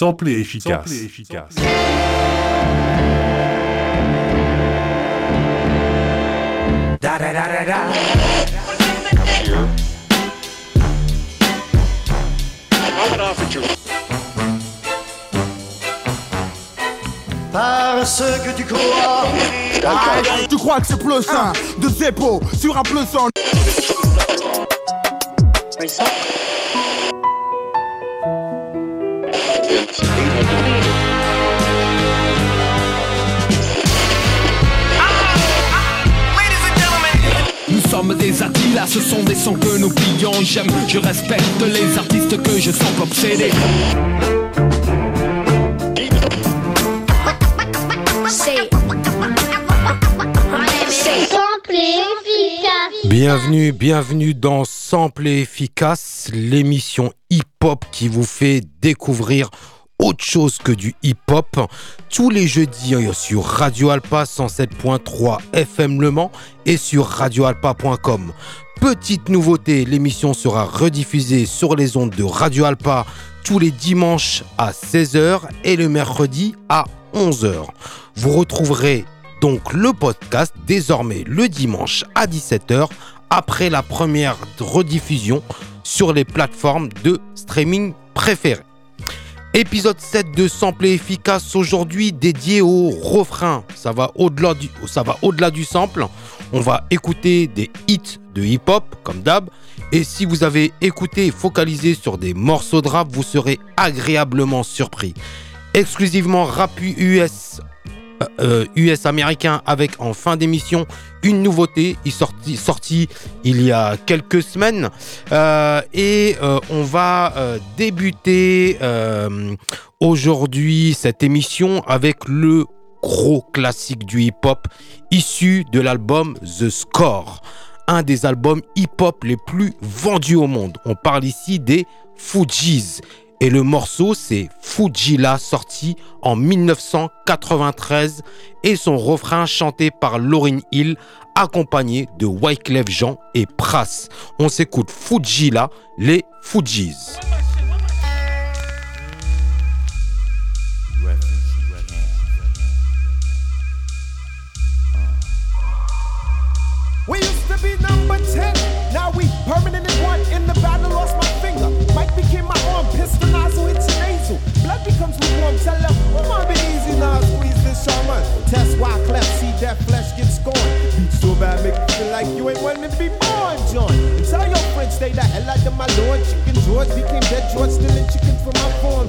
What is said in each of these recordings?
Sample efficace. Sample efficace. Da, da, da, da, da. Parce que tu crois. Tu crois que c'est plus sain de Zeppo sur un plus sommes des là ce sont des sons que nous pillons. J'aime, je respecte les artistes que je sens obsédés. Bienvenue, bienvenue dans Sample Efficace, l'émission hip-hop qui vous fait découvrir autre chose que du hip-hop. Tous les jeudis hein, sur Radio Alpa 107.3 FM Le Mans et sur radioalpa.com. Petite nouveauté, l'émission sera rediffusée sur les ondes de Radio Alpa tous les dimanches à 16h et le mercredi à 11h. Vous retrouverez donc le podcast désormais le dimanche à 17h après la première rediffusion sur les plateformes de streaming préférées. Épisode 7 de Sample efficace aujourd'hui dédié au refrain. Ça va au-delà du, sample. On va écouter des hits de hip-hop comme d'hab. Et si vous avez écouté et focalisé sur des morceaux de rap, vous serez agréablement surpris. Exclusivement rap US US euh, américain avec en fin d'émission une nouveauté il sorti, sorti il y a quelques semaines. Euh, et euh, on va débuter aujourd'hui cette émission avec le gros classique du hip-hop issu de l'album The Score un des albums hip-hop les plus vendus au monde. On parle ici des Fujis et le morceau, c'est Fujila, sorti en 1993, et son refrain chanté par Lauryn Hill, accompagné de Wyclef Jean et Pras. On s'écoute Fujila, les Fujis. Test why cleft, see that flesh get scorned. Beat so bad, make you feel like you ain't wanting to be born, John. And tell your friends, stay the hell out of my lord. Chicken George became dead George, stealing chicken from my farm.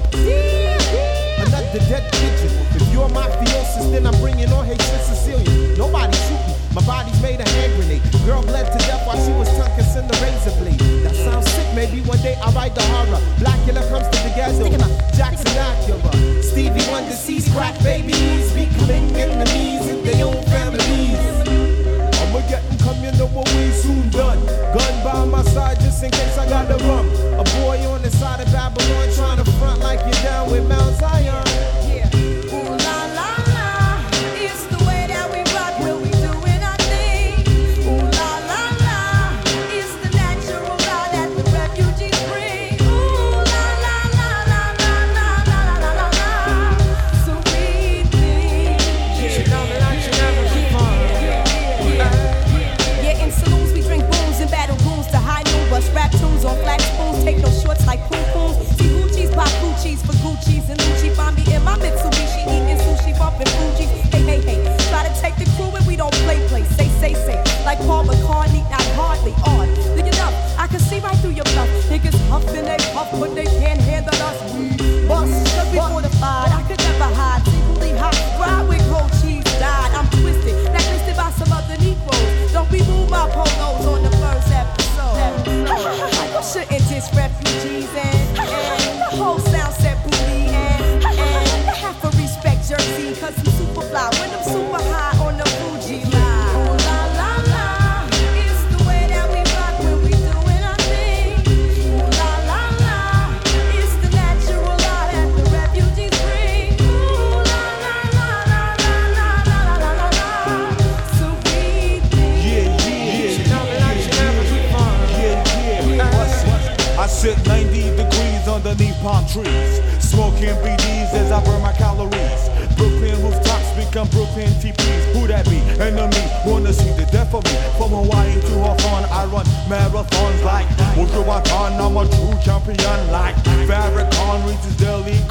Another dead pigeon. If you're mafiosis, then I'm bringing on hatred Sicilian. Nobody shoot me. My body's made a hand grenade. Girl bled to death while she was tongue kissing the razor blade. That sounds sick. Maybe one day I'll write the horror. Blackula comes to the ghetto. Jackson Acura. Stevie Wonder sees crack babies enemies in their own families. I'ma get them come, you know what we soon done. Gun by my side just in case I gotta run. A boy on the side of Babylon trying to front like you're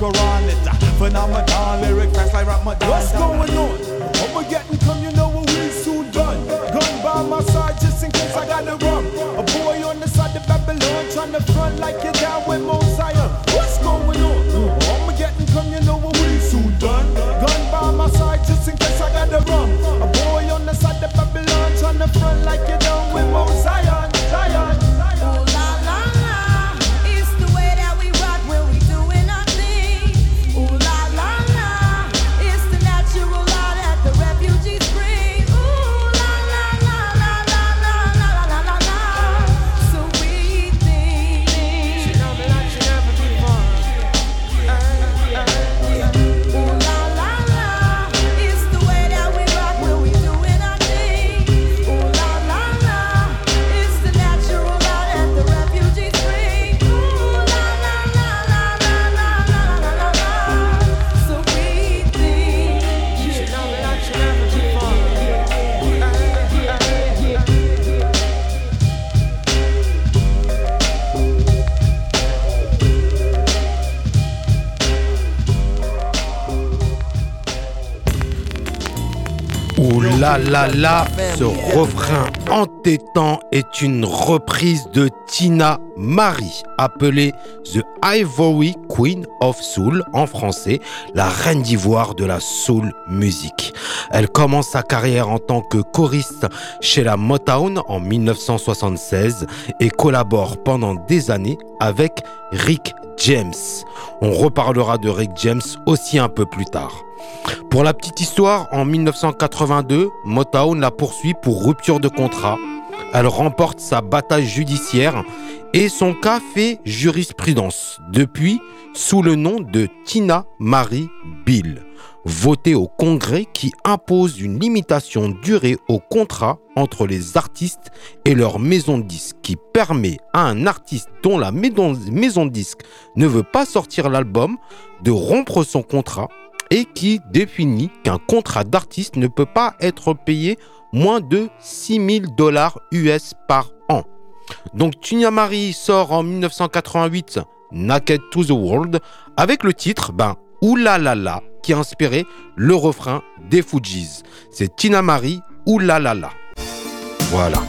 Quran. It's a phenomenon, lyric fast like Ramadan. What's going on? La la ce refrain entêtant est une reprise de Tina Marie, appelée The Ivory Queen of Soul en français, la reine d'ivoire de la soul music. Elle commence sa carrière en tant que choriste chez la Motown en 1976 et collabore pendant des années avec Rick James. On reparlera de Rick James aussi un peu plus tard. Pour la petite histoire, en 1982, Motown la poursuit pour rupture de contrat. Elle remporte sa bataille judiciaire et son cas fait jurisprudence depuis sous le nom de Tina Marie Bill, votée au Congrès qui impose une limitation durée au contrat entre les artistes et leur maison de disque qui permet à un artiste dont la maison de disque ne veut pas sortir l'album de rompre son contrat et qui définit qu'un contrat d'artiste ne peut pas être payé moins de 6000 dollars US par an. Donc Marie sort en 1988 Naked to the World avec le titre ben Oulalala qui a inspiré le refrain des Fujis. C'est Tina Marie Oulalala. Voilà.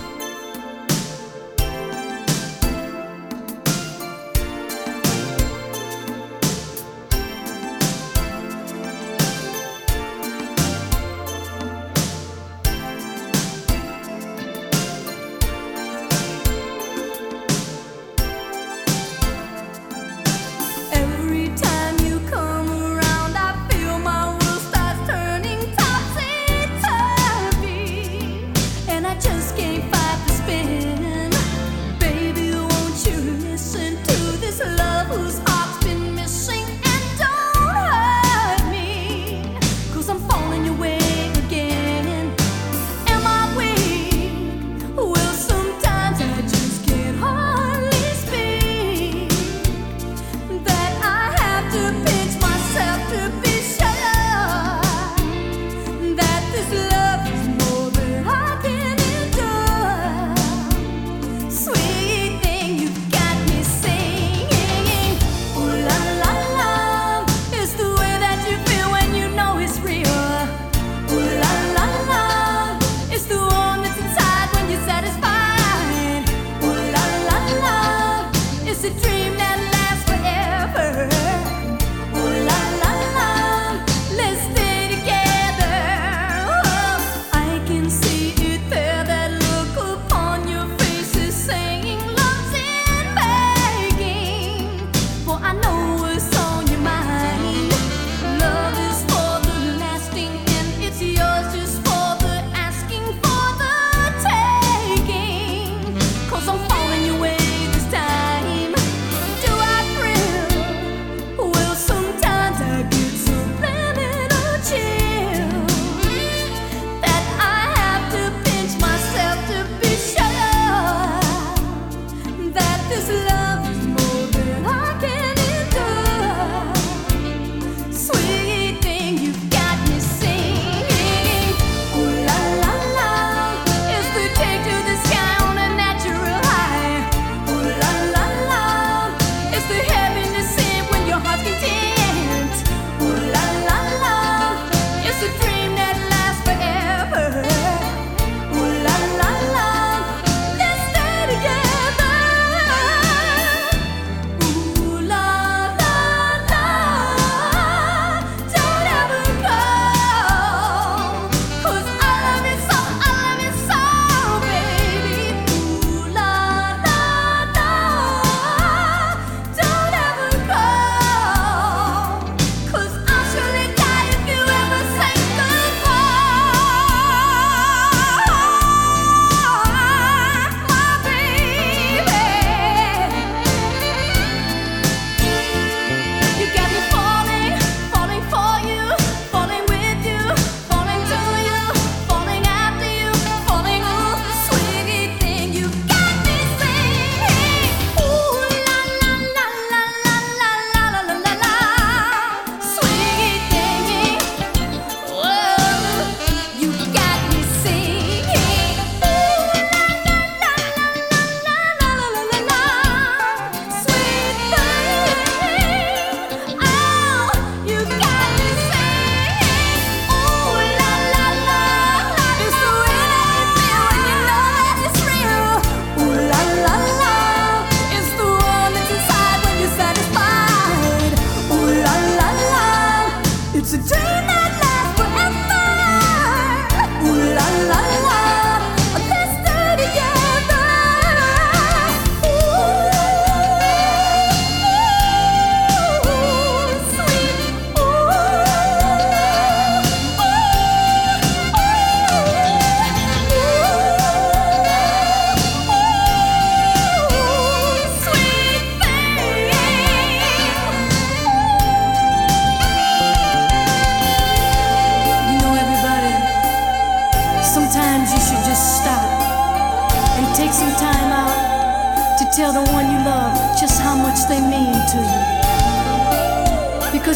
Vous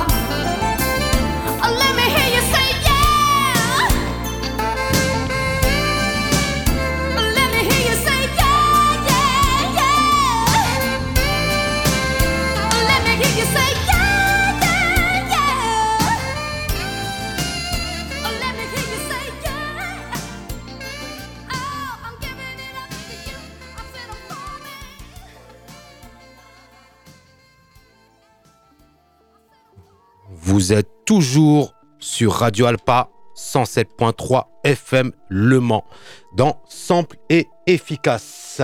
êtes toujours sur Radio Alpa 107.3 FM Le Mans dans Sample et Efficace.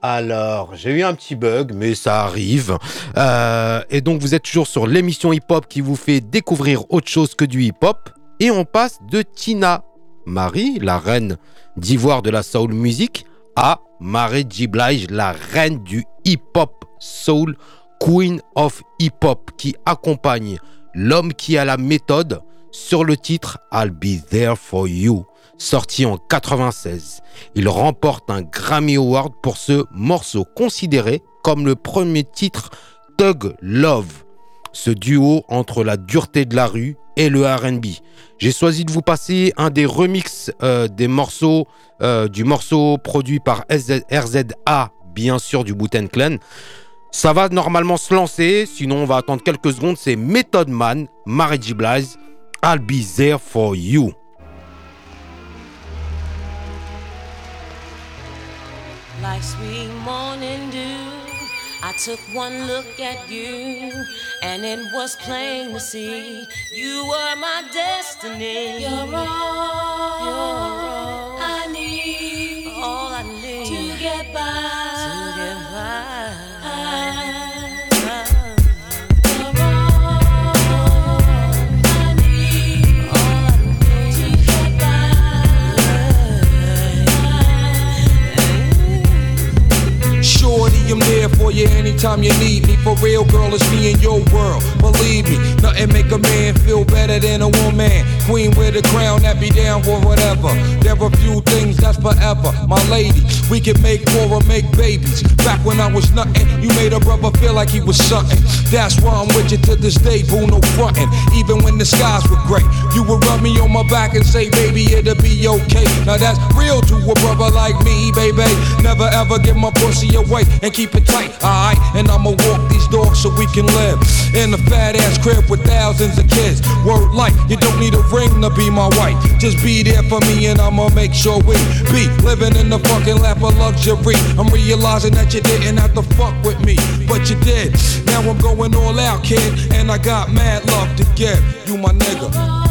Alors, j'ai eu un petit bug, mais ça arrive. Euh, et donc, vous êtes toujours sur l'émission hip-hop qui vous fait découvrir autre chose que du hip-hop. Et on passe de Tina Marie, la reine d'ivoire de la soul music, à Marie G. La reine du hip-hop soul, queen of hip-hop, qui accompagne L'homme qui a la méthode sur le titre I'll Be There For You, sorti en 96. Il remporte un Grammy Award pour ce morceau considéré comme le premier titre Tug Love, ce duo entre la dureté de la rue et le RB. J'ai choisi de vous passer un des remixes euh, des morceaux, euh, du morceau produit par RZA, bien sûr du Booten Clan. Ça va normalement se lancer, sinon on va attendre quelques secondes. C'est Method Man, Mary G. Blige, I'll be there for you. Like sweet morning dew, I took one look at you, and it was plain to see you were my destiny. You're all, You're all I need, you anytime you need me. For real, girl, it's me in your world. Believe me, nothing make a man feel better than a woman. Queen with a crown that be down for whatever. There are few things that's forever. My lady, we can make more or make babies. Back when I was nothing, you made a brother feel like he was something. That's why I'm with you to this day, boo, no frontin'. Even when the skies were gray, you would rub me on my back and say, baby, it'll be okay. Now that's real to a brother like me, baby. Never ever give my pussy away and keep it tight, alright? And I'ma walk these dogs so we can live in a fat ass crib with thousands of kids. Word like, you don't need a ring to be my wife. Just be there for me and I'ma make sure we be living in the fucking lap of luxury. I'm realizing that you didn't have to fuck with me, but you did. Now I'm going all out, kid, and I got mad love to give. You my nigga.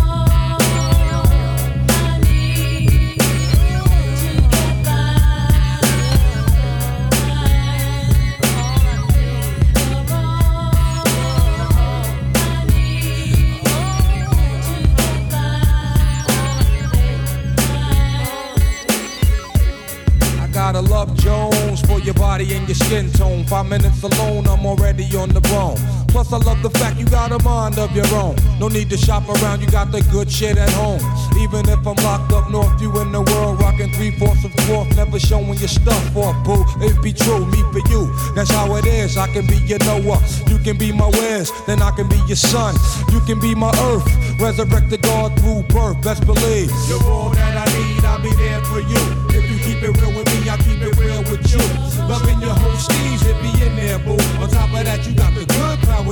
Skin tone. Five minutes alone, I'm already on the bone. Plus, I love the fact you got a mind of your own. No need to shop around, you got the good shit at home. Even if I'm locked up north, you in the world, rocking three fourths of fourth, never showing your stuff off, boo. It be true, me for you. That's how it is. I can be your Noah, you can be my Wes, then I can be your son. You can be my earth, resurrected God through birth. Best believe you're all that I need. I'll be there for you If you keep it real with me, I'll keep it real with you. Loving your whole steez, it be in there, boo. On top of that, you got the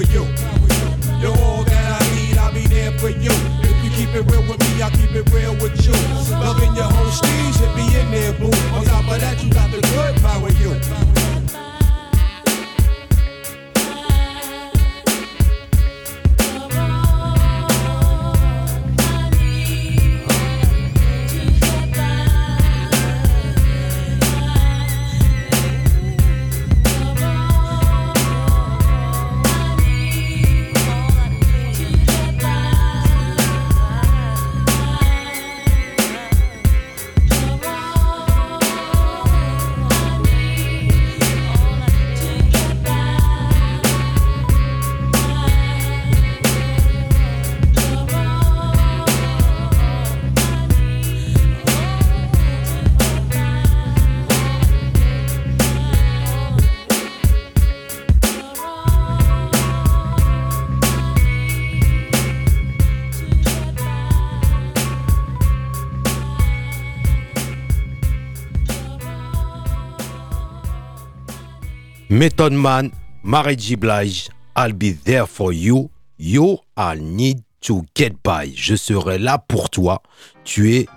power, you. You're all that I need, I'll be there for you. If you keep it real with me, I'll keep it real with you. Loving your whole steez, it be in there, boo. On top of that, you got the good power, you. Method Man, Mary J. Blige, I'll be there for you. You, I need to get by. Je serai là pour toi. Tu es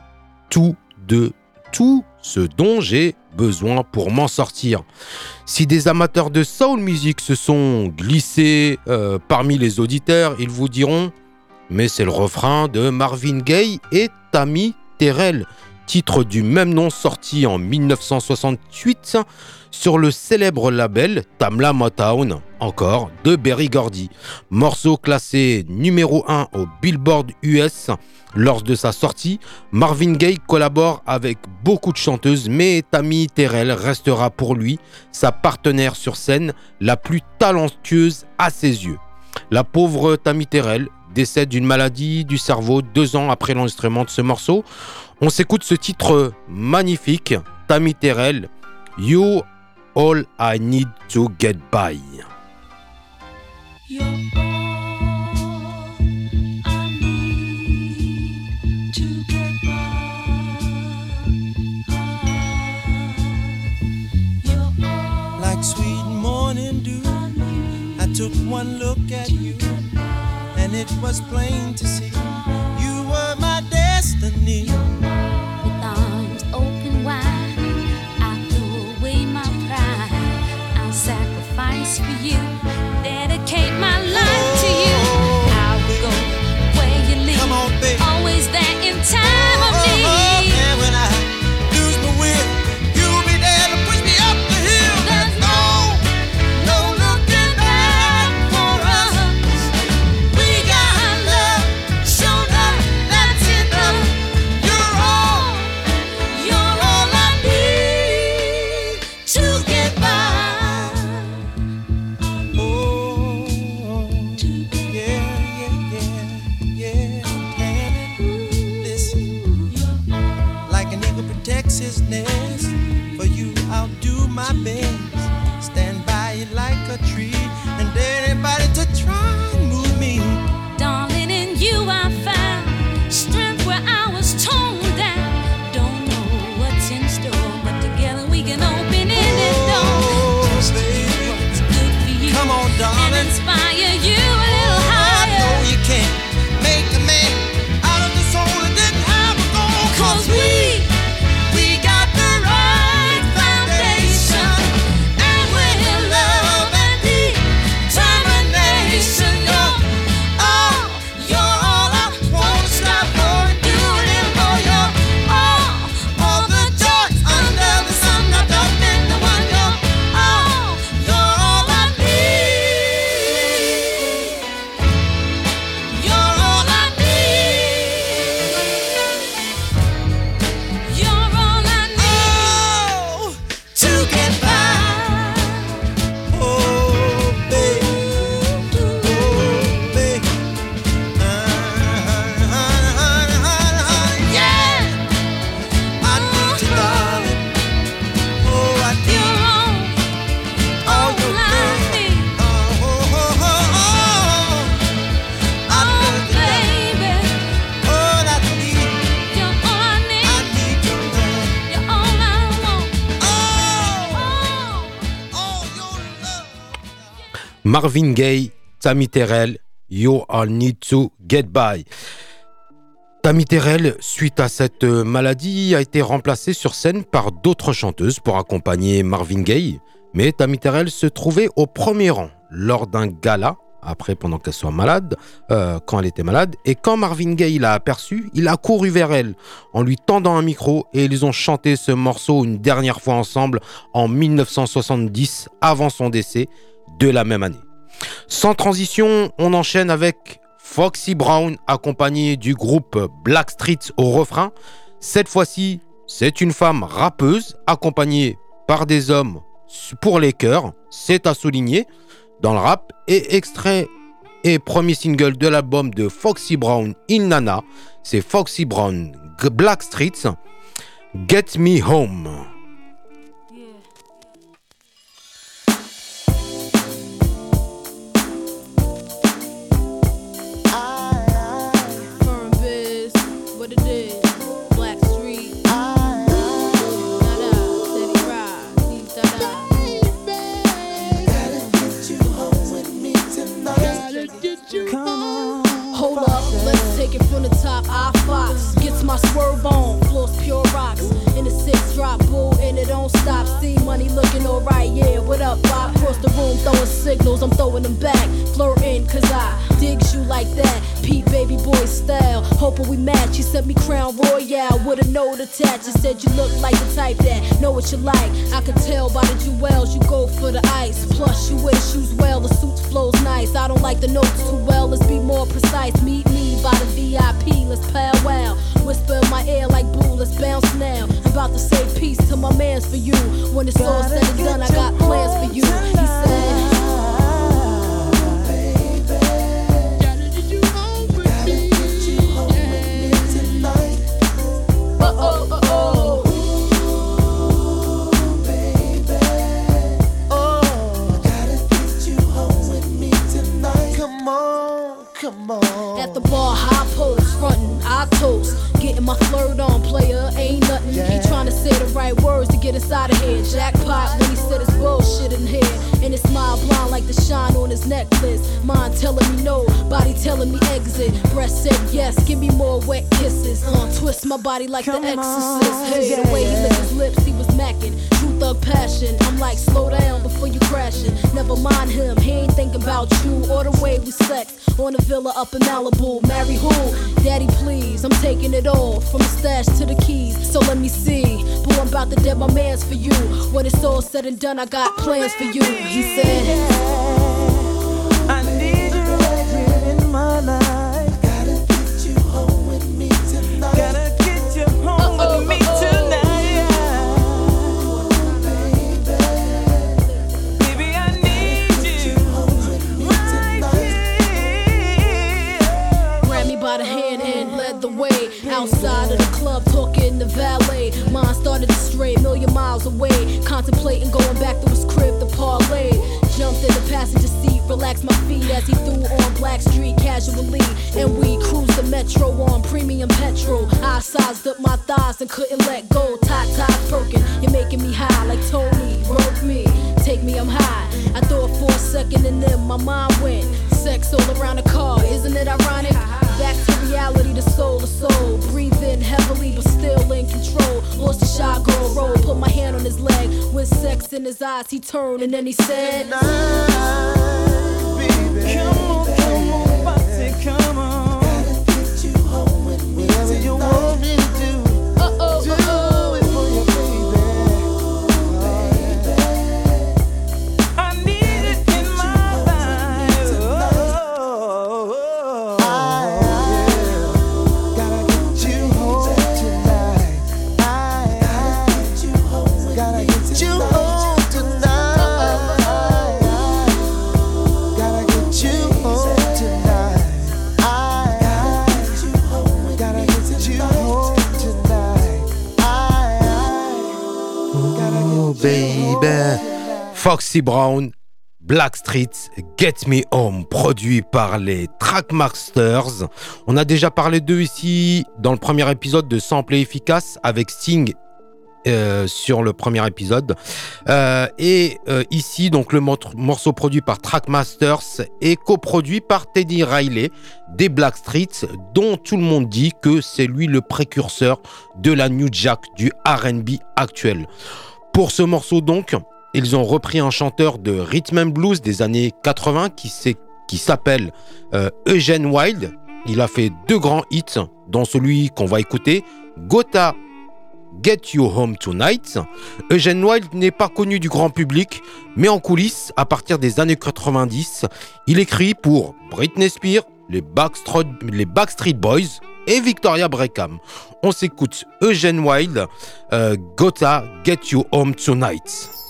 tout de tout ce dont j'ai besoin pour m'en sortir. Si des amateurs de soul music se sont glissés euh, parmi les auditeurs, ils vous diront mais c'est le refrain de Marvin Gaye et Tammy Terrell, titre du même nom sorti en 1968 sur le célèbre label Tamla Motown, encore de Berry Gordy. Morceau classé numéro 1 au Billboard US lors de sa sortie, Marvin Gaye collabore avec beaucoup de chanteuses, mais Tammy Terrell restera pour lui sa partenaire sur scène la plus talentueuse à ses yeux. La pauvre Tammy Terrell décède d'une maladie du cerveau deux ans après l'enregistrement de ce morceau. On s'écoute ce titre magnifique, Tammy Terrell, You All I Need to Get By. Like sweet morning dew, I took one look at you, and it was plain to see you were my destiny. Marvin Gaye, Tammy Terrell, You All Need to Get By. Tammy Terrell, suite à cette euh, maladie, a été remplacée sur scène par d'autres chanteuses pour accompagner Marvin Gaye. Mais Tammy Terrell se trouvait au premier rang lors d'un gala, après pendant qu'elle soit malade, euh, quand elle était malade, et quand Marvin Gaye l'a aperçue, il a couru vers elle en lui tendant un micro et ils ont chanté ce morceau une dernière fois ensemble en 1970 avant son décès de la même année. Sans transition, on enchaîne avec Foxy Brown accompagné du groupe Blackstreet au refrain. Cette fois-ci, c'est une femme rappeuse accompagnée par des hommes pour les chœurs, c'est à souligner dans le rap et extrait et premier single de l'album de Foxy Brown Il Nana, c'est Foxy Brown G- Blackstreet Get Me Home. Attached. You said you look like the type that know what you like. I can tell by the jewels you go for the ice. Plus, you wear shoes well, the suits flows nice. I don't like the notes too well, let's be more precise. Meet me by the VIP, let's powwow. Whisper in my ear like boo, let's bounce now. I'm about to say peace to my mans for you. When it's all said and done, I got plans for you. Twist my body like the exorcist. Hey, the way he licked his lips, he was macking. True thug passion. I'm like, slow down before you crashing. Never mind him, he ain't thinking about you or the way we sex. On a villa up in Malibu. Marry who? Daddy, please. I'm taking it all from the stash to the keys. So let me see. Boy, I'm about to dead my mans for you. When it's all said and done, I got plans for you. He said. Baby. Foxy Brown, Black Street, Get Me Home, produit par les Trackmasters. On a déjà parlé d'eux ici dans le premier épisode de Sample et Efficace avec Sting euh, sur le premier épisode. Euh, et euh, ici, donc, le mor- morceau produit par Trackmasters est coproduit par Teddy Riley des Blackstreets, dont tout le monde dit que c'est lui le précurseur de la New Jack du RB actuel. Pour ce morceau, donc, ils ont repris un chanteur de rhythm and blues des années 80 qui s'appelle euh, Eugene Wild. Il a fait deux grands hits, dont celui qu'on va écouter, Gotha Get You Home Tonight. Eugene Wild n'est pas connu du grand public, mais en coulisses, à partir des années 90, il écrit pour Britney Spears, les Backstreet, Boys et Victoria Beckham. On s'écoute Eugene Wild, euh, Gotta Get You Home Tonight.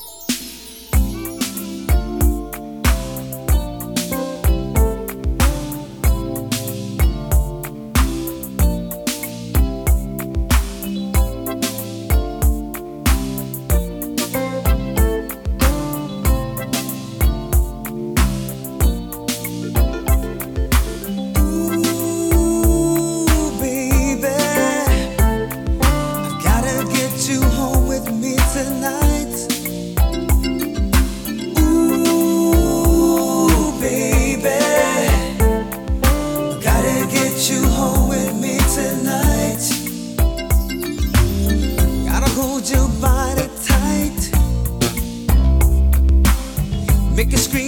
Make a scream.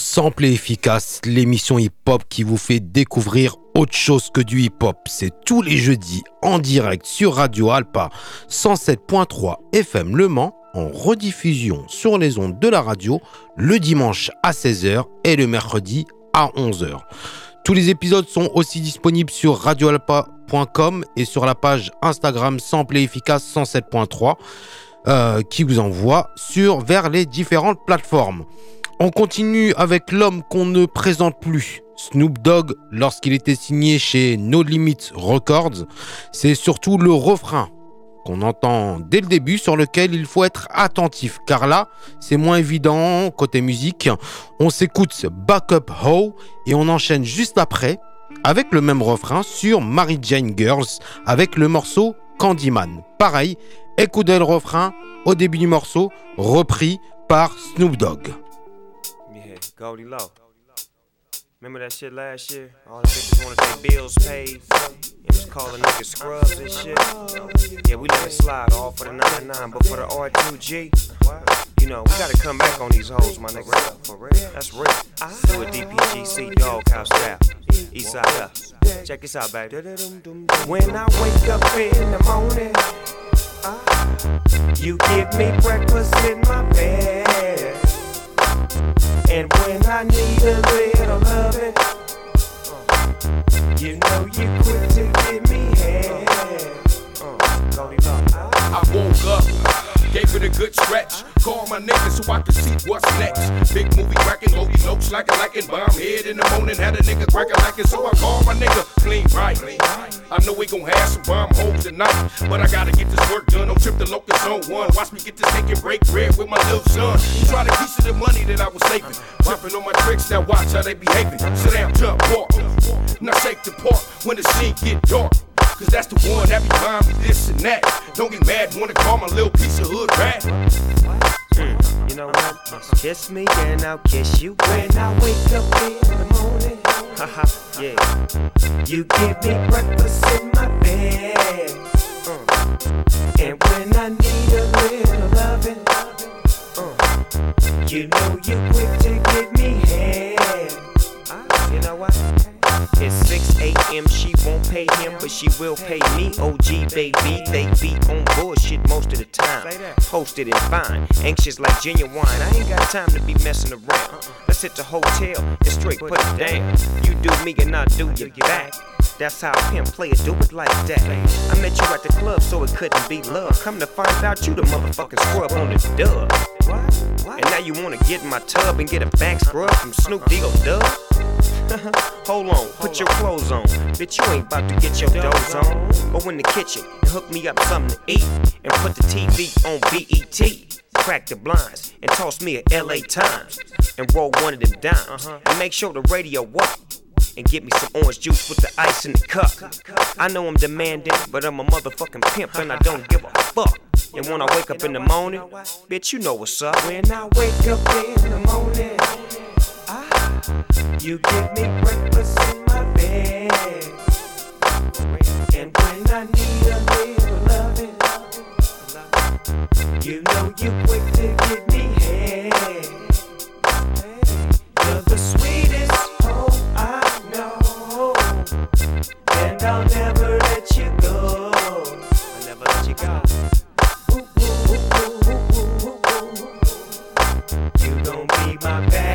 simple et efficace, l'émission hip-hop qui vous fait découvrir autre chose que du hip-hop. C'est tous les jeudis en direct sur Radio Alpa 107.3 FM Le Mans en rediffusion sur les ondes de la radio le dimanche à 16h et le mercredi à 11h. Tous les épisodes sont aussi disponibles sur radioalpa.com et sur la page Instagram Sample et Efficace 107.3 euh, qui vous envoie sur vers les différentes plateformes. On continue avec l'homme qu'on ne présente plus, Snoop Dogg, lorsqu'il était signé chez No Limit Records. C'est surtout le refrain qu'on entend dès le début sur lequel il faut être attentif car là c'est moins évident côté musique. On s'écoute Backup Ho et on enchaîne juste après avec le même refrain sur Mary Jane Girls avec le morceau Candyman. Pareil écoutez le refrain au début du morceau repris par Snoop Dogg Goldie Loc. Remember that shit last year? All the bitches wanted their bills paid. And was calling niggas scrubs and shit. Yeah, we let it slide all for the 99, but for the R2G, you know, we gotta come back on these hoes, my nigga. For real? That's real. Do a DPGC doghouse style. East side up. Check this out, baby. When I wake up in the morning, ah, you give me breakfast in my bed. And when I need a little loving, you know you quick to give me head. I woke up, gave it a good stretch. Call my nigga so I can see what's next. Big movie cracking, Goldie notes slacking like it. Bomb head in the morning, had a nigga cracking like it. So I call my nigga clean right. I know we gon' have some bomb hoes tonight, but I gotta get this work done. Don't trip the locust on one. Watch me get this cake break bread with my little son. He try to piece of the money that I was saving. Tripping on my tricks, now watch how they behaving. Sit down, jump, walk. Now shake the park when the scene get dark. Cause that's the one that be buying me this and that. Don't get mad, wanna call my little piece of hood rat. You know what? Kiss me and I'll kiss you when I wake up in the morning. Haha, yeah. You give me breakfast in my bed. Uh. And when I need a little loving, uh. you know you're quick to give me head. Ah, you know what? It's 6 a.m. She won't pay him, but she will pay me. OG baby, they be on bullshit most of the time. Posted and fine, anxious like genuine. I ain't got time to be messing around. Let's hit the hotel and straight put it down. You do me and I do you back. That's how a pimp player do it like that. I met you at the club, so it couldn't be love. Come to find out you the motherfucking scrub on the dub. And now you wanna get in my tub and get a back scrub from Snoop Deagle Dub? Hold on, put your clothes on. Bitch, you ain't about to get your doze on. Go in the kitchen and hook me up something to eat. And put the TV on BET. Crack the blinds and toss me a LA Times. And roll one of them dimes. Uh-huh. And make sure the radio up. And get me some orange juice with the ice in the cup. I know I'm demanding, but I'm a motherfucking pimp and I don't give a fuck. And when I wake up in the morning, bitch, you know what's up. When I wake up in the morning, you give me breakfast in my bed. And when I need a little loving, you know you quick to give me head. You're the sweetest hoe I know. And I'll never let you go. I'll never let you go. You gon' be my backup.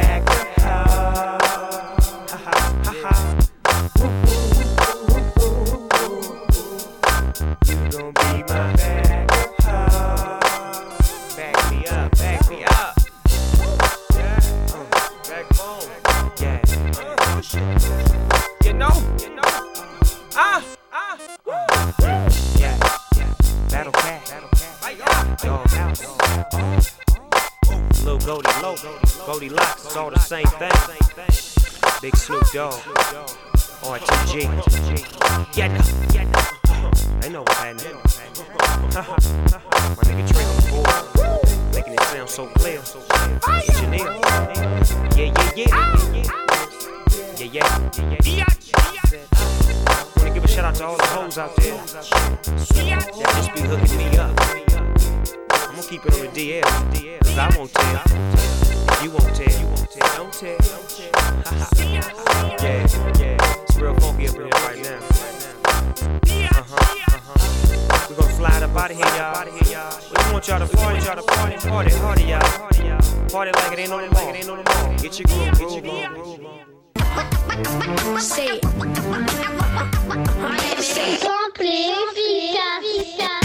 You know, you know. Ah, ah, yeah, yeah. Battle cat, dog house. Lil Goldie Loc, Goldie Locks, it's all the same thing. Big Snoop Dogg, R2G. Yeah, yeah. They know what's happening. My nigga Trey on board, making it sound so clear. Yeah, yeah, yeah. Yeah, yeah, yeah, yeah. Yeah. Wanna give a shout out to all the hoes out there that just be hooking me up. I'm gonna keep it on the DL, cause I won't tell. You won't tell. You won't tell. Don't tell. Yeah, yeah. It's real funky up in here right now. Uh huh. Uh huh. We gonna slide up out of here, y'all. We want y'all to party, y'all to party, party, party, y'all. Party like it ain't no tomorrow. It. Get your groove, groove, groove C'est simple et efficace.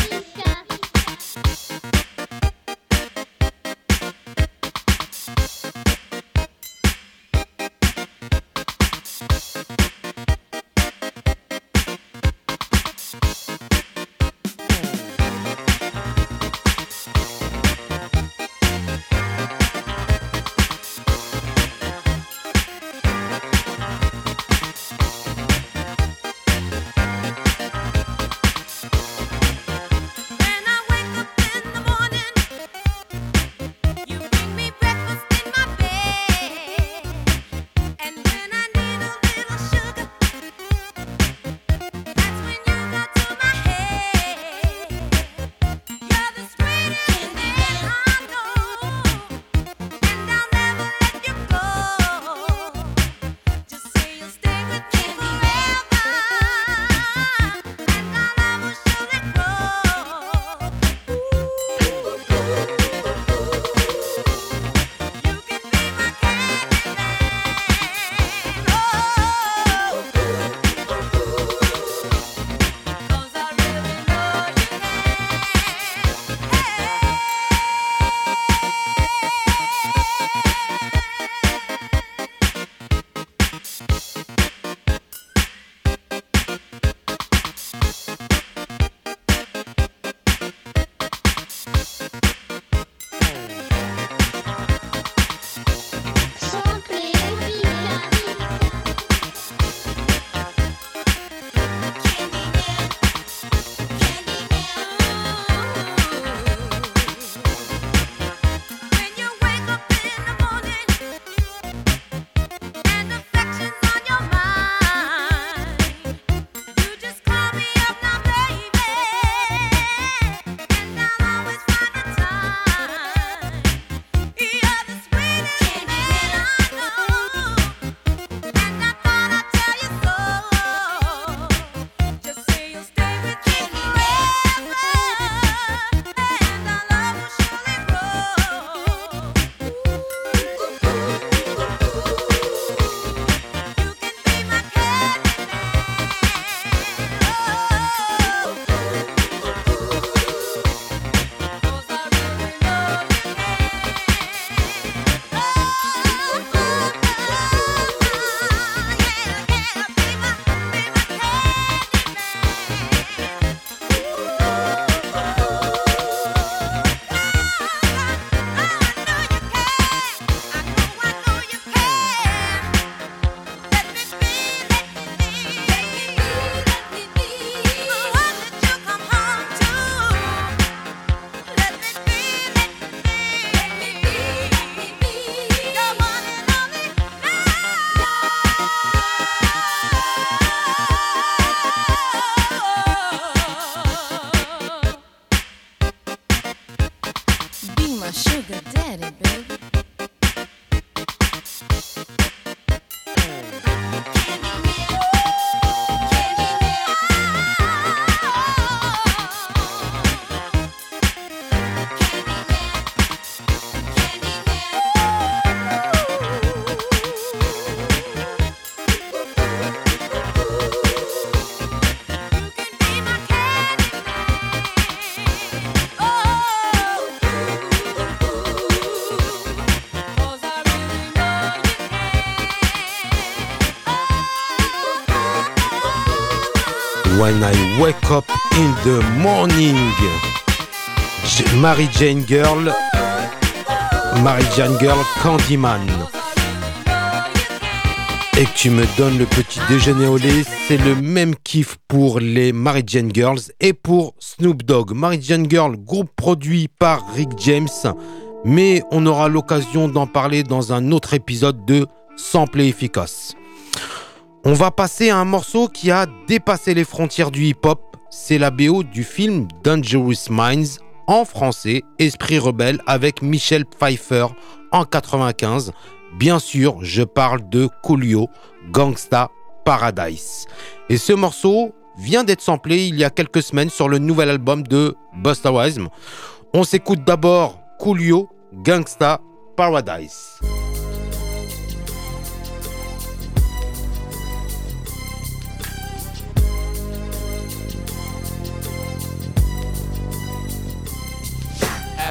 Mary Jane Girl. Mary Jane Girl Candyman. Et tu me donnes le petit déjeuner au lait, c'est le même kiff pour les Mary Jane Girls et pour Snoop Dogg. Mary Jane Girl, groupe produit par Rick James, mais on aura l'occasion d'en parler dans un autre épisode de Sample et efficace. On va passer à un morceau qui a dépassé les frontières du hip-hop. C'est la BO du film Dangerous Minds en français, Esprit rebelle avec Michel Pfeiffer en 95. Bien sûr, je parle de Coolio, Gangsta Paradise. Et ce morceau vient d'être samplé il y a quelques semaines sur le nouvel album de Busta Rhymes. On s'écoute d'abord Coolio, Gangsta Paradise.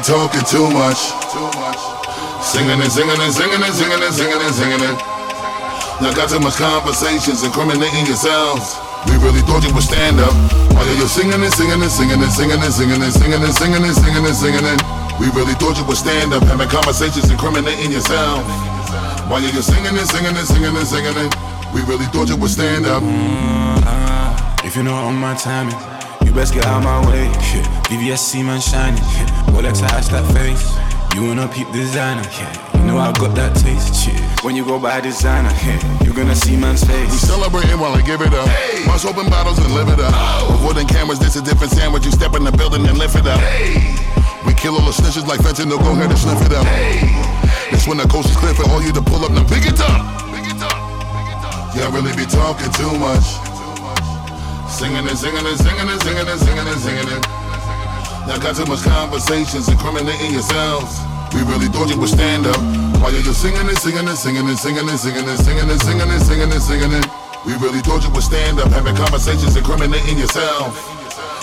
Talking too much. Singing and singing and singing and singing and singing and singing it. Y'all got too much conversations incriminating yourselves. We really thought you would stand up. While you're singing and singing and singing and singing and singing and singing and singing and singing and singing and We really thought you would stand up, having conversations incriminating yourself. While you're singing and singing and singing and singing and We really thought you would stand up. If you know on my timing, you best get out my way. Yeah. VVSC man shining, yeah. Rolex eyes that face. You wanna peep designer, yeah. You know I got that taste, yeah. When you go buy designer, yeah. You're gonna see man's face. We celebrating while I give it up. Hey. Must open bottles and live it up. Oh. Avoiding cameras, this a different sandwich. You step in the building and lift it up. Hey. We kill all the snitches like fentanyl, go ahead and sniff it up. Hey. That's when the coast is clear for all you to pull up, now big it up. Big it up. Y'all really be talking too much. Singing and singing and singing and singing and singing and singing it. Y'all got too much conversations incriminating yourselves. We really thought you would stand up. While you're singing and singing and singing and singing and singing and singing and singing and singing and singing it. We really thought you would stand up, having conversations incriminating yourself.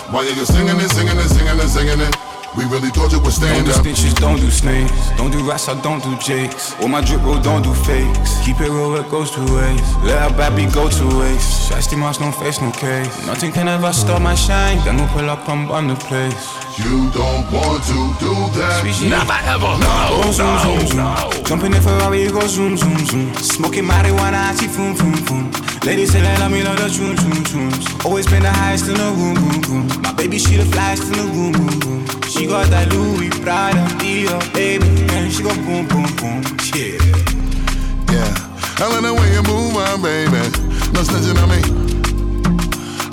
While you're singing and singing and singing and singing it. We really thought you would stand don't do stitches, don't do snakes. Don't do rats, I don't do jakes. All my drip roll, don't do fakes. Keep it real, it goes two ways. Let our baby go two ways. Shiesty mask, no face, no case. Nothing can ever stop my shine. Then we'll pull up and run the place. You don't want to do that. Never ever. No, go zoom, zoom, zoom. Jump in the Ferrari, you go zoom, zoom, zoom. Smoking marijuana, I see boom, boom, boom. Ladies say they love me, love the tune, tune, tunes. Always been the highest in the room, boom, boom. My baby, she the flyest in the room, boom, boom. She got that Louis Prada, Dior, baby, and she go boom, boom, boom. Yeah. Yeah. I love the way you move, my baby. No snitching on me.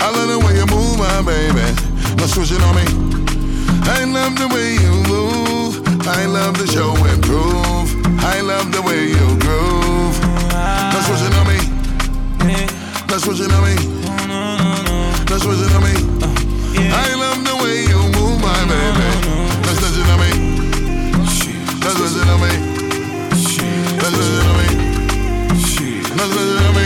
I love the way you move, my baby. No switching on me. I love the way you move. I love the show and prove. I love the way you groove. No switching on me. No switching on me. No switching on me. I love the way you baby. Me. Me. Me. Me.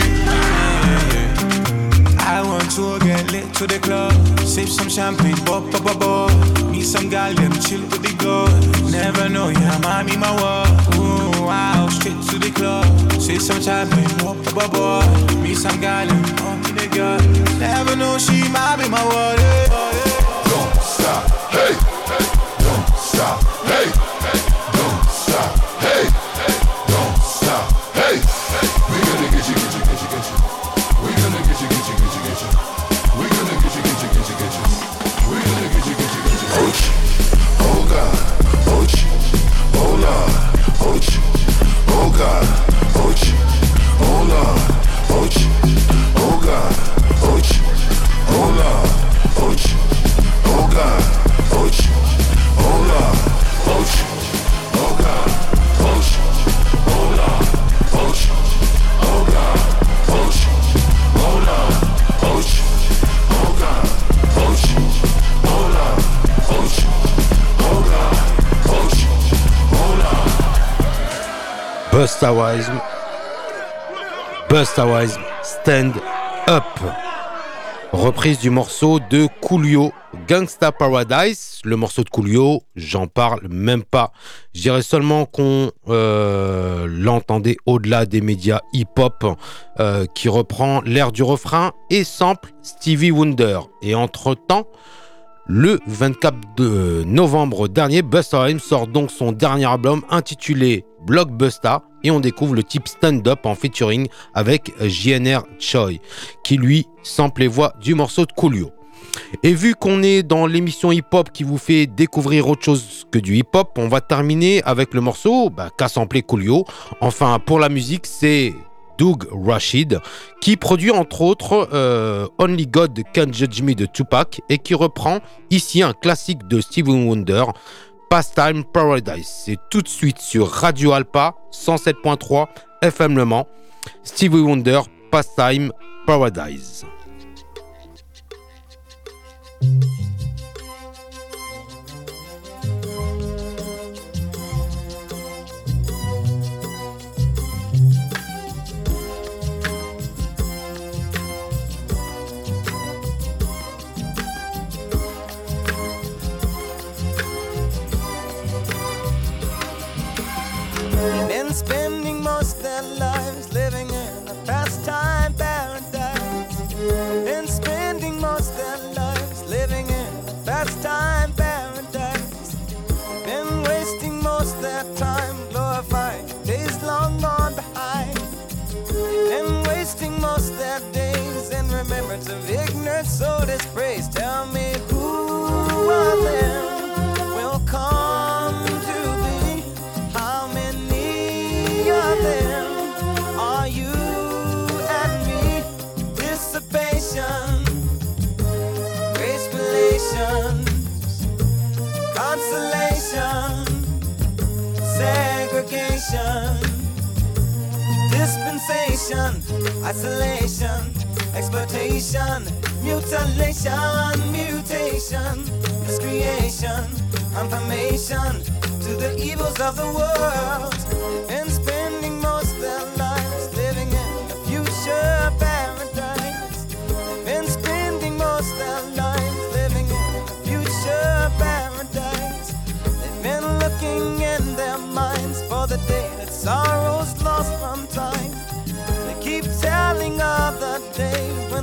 I want to get lit to the club, sip some champagne, pop, pop, pop, pop. Meet some gal, them chill with the girl. Never know, yeah, mommy, my world. Ooh, wow, straight to the club, sip some champagne, pop, pop, pop, pop. Meet some gal, pop me the girl. Never know, she might be my world. Don't stop, hey, hey, don't stop, hey, Busta Wise. Stand Up. Reprise du morceau de Coolio, Gangsta Paradise. Le morceau de Coolio, j'en parle même pas. Je dirais seulement qu'on euh, l'entendait au-delà des médias hip-hop, euh, qui reprend l'air du refrain et sample Stevie Wonder. Et entre-temps, le 24 de novembre dernier, Busta Rhymes sort donc son dernier album intitulé Blockbuster et on découvre le type stand-up en featuring avec JNR Choi qui lui sample les voix du morceau de Coolio. Et vu qu'on est dans l'émission hip-hop qui vous fait découvrir autre chose que du hip-hop, on va terminer avec le morceau bah, qu'a samplé Coolio. Enfin, pour la musique, c'est Doug Rashid, qui produit entre autres euh, Only God Can Judge Me de Tupac et qui reprend ici un classique de Steven Wonder, Pastime Paradise. C'est tout de suite sur Radio Alpa 107.3 FM Le Mans. Stevie Wonder, Pastime Paradise. And spending most their lives living in a pastime paradise. And spending most their lives living in a pastime paradise. And wasting most their time glorifying days long gone behind. And wasting most their days in remembrance of ignorance so dispraised. Tell me who of them will come. Gracefulation, consolation, segregation, dispensation, isolation, exploitation, mutilation, mutation, miscreation, confirmation. To the evils of the world. And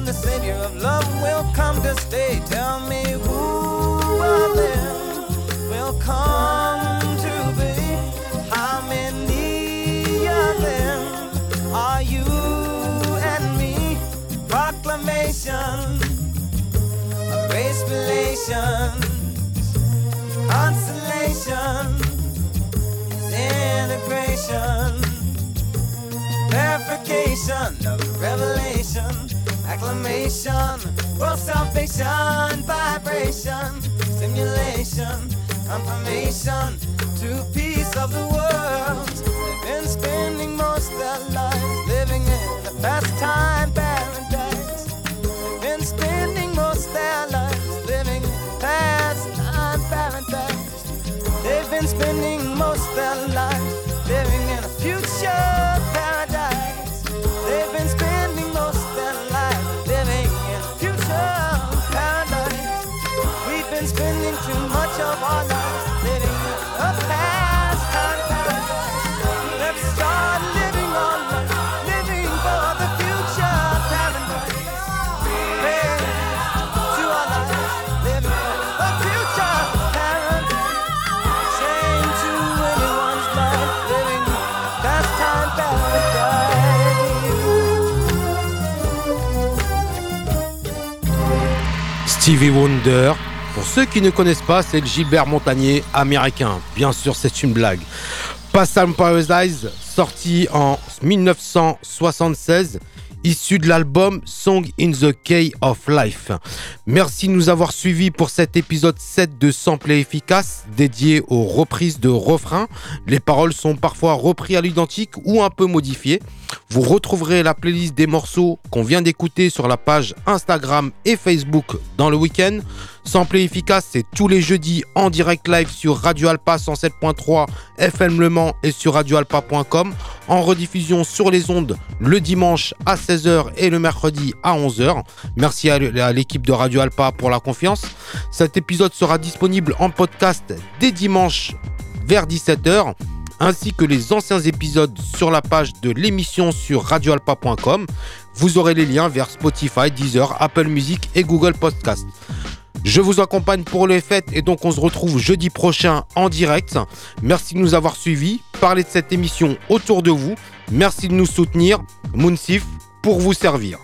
the Savior of love will come to stay. Tell me who of them will come to be? How many of them are you and me? Proclamation of race relations, consolation, integration verification of revelation, acclamation, world salvation, vibration, stimulation, confirmation to peace of the world. They've been spending most their lives living in a pastime paradise. They've been spending most their lives living in a pastime paradise. They've been spending most their lives Stevie Wonder. Pour ceux qui ne connaissent pas, c'est Gilbert Montagnier américain. Bien sûr, c'est une blague. Pastime Paradise, sorti en 1976, issu de l'album Song in the Key of Life. Merci de nous avoir suivis pour cet épisode 7 de Sample efficace, dédié aux reprises de refrains. Les paroles sont parfois reprises à l'identique ou un peu modifiées. Vous retrouverez la playlist des morceaux qu'on vient d'écouter sur la page Instagram et Facebook dans le week-end. Sample et efficace, c'est tous les jeudis en direct live sur Radio Alpa 107.3 FM Le Mans et sur radioalpa.com. En rediffusion sur les ondes le dimanche à 16h et le mercredi à 11h. Merci à l'équipe de Radio Alpa pour la confiance. Cet épisode sera disponible en podcast dès dimanche vers 17h ainsi que les anciens épisodes sur la page de l'émission sur radioalpa.com. Vous aurez les liens vers Spotify, Deezer, Apple Music et Google Podcast. Je vous accompagne pour les fêtes et donc on se retrouve jeudi prochain en direct. Merci de nous avoir suivis. Parlez de cette émission autour de vous. Merci de nous soutenir. Mounsif pour vous servir.